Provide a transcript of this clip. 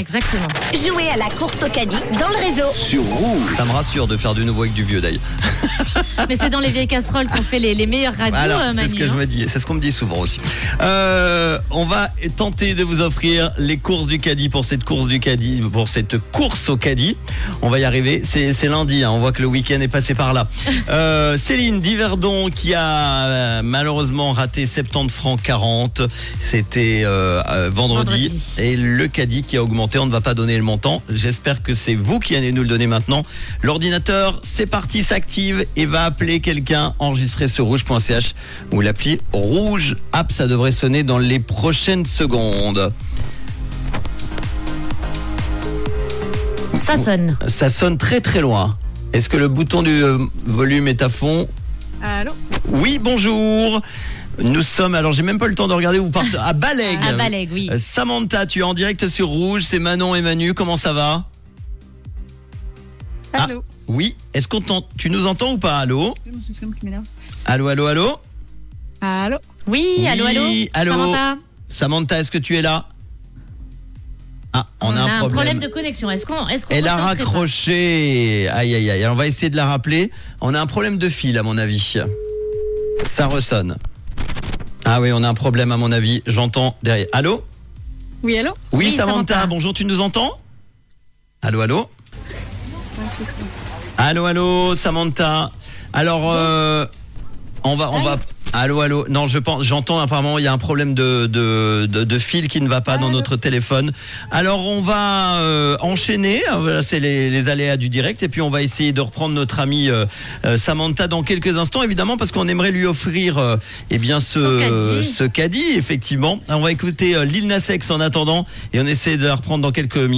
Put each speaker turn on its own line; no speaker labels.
Exactement.
Jouez à la course au caddie dans le réseau.
sur rouge.
Ça me rassure de faire du nouveau avec du vieux d'ailleurs.
Mais c'est dans les vieilles casseroles qu'on fait les, les meilleurs radios,
Alors,
euh,
c'est
Manu,
ce que je
hein.
me dis, c'est ce qu'on me dit souvent aussi. Euh, on va tenter de vous offrir les courses du caddie pour cette course du caddie, pour cette course au caddie. On va y arriver. C'est c'est lundi, hein, on voit que le week-end est passé par là. Euh, Céline Diverdon qui a euh, malheureusement raté 70 francs 40. C'était euh, euh, vendredi.
Vendredi.
Et le caddie qui a augmenté, on ne va pas donner le montant. J'espère que c'est vous qui allez nous le donner maintenant. L'ordinateur, c'est parti, s'active et va appeler quelqu'un enregistré sur rouge.ch ou l'appli Rouge App. Ça devrait sonner dans les prochaines secondes.
Ça sonne.
Ça sonne très très loin. Est-ce que le bouton du euh, volume est à fond?
Allô?
Oui, bonjour. Nous sommes, alors j'ai même pas le temps de regarder, vous partez à Balègue.
À Balègue, oui.
Euh, Samantha, tu es en direct sur Rouge, c'est Manon et Manu, comment ça va? Ah.
Allô
Oui, est-ce qu'on tu nous entends ou pas? Allô? Allô, allô, allô?
Allô
Oui, allô, allô?
Oui, allô.
Samantha?
Samantha, est-ce que tu es là? Ah, on, a, un problème.
de connexion. Est-ce qu'on est-ce qu'on
Elle a raccroché. Aïe, aïe, aïe. On va essayer de la rappeler. On a un problème de fil, à mon avis. Ça ressonne. Ah oui, on a un problème, à mon avis. J'entends derrière. Allô
Oui, allô
oui,
Oui,
Samantha,
Samantha.
bonjour, tu nous entends Allô, allô. Allô, allô, Samantha. Alors, euh, on va, on va. Allô, allô. Non, je pense, j'entends apparemment il y a un problème de de, de, de fil qui ne va pas dans notre téléphone. Alors, on va euh, enchaîner. Euh, Voilà, c'est les, les aléas du direct et puis on va essayer de reprendre notre amie euh, euh, Samantha dans quelques instants, évidemment, parce qu'on aimerait lui offrir, euh, eh bien, ce ce caddie, effectivement. On va écouter euh, Lil Nas X en attendant et on essaie de la reprendre dans quelques minutes.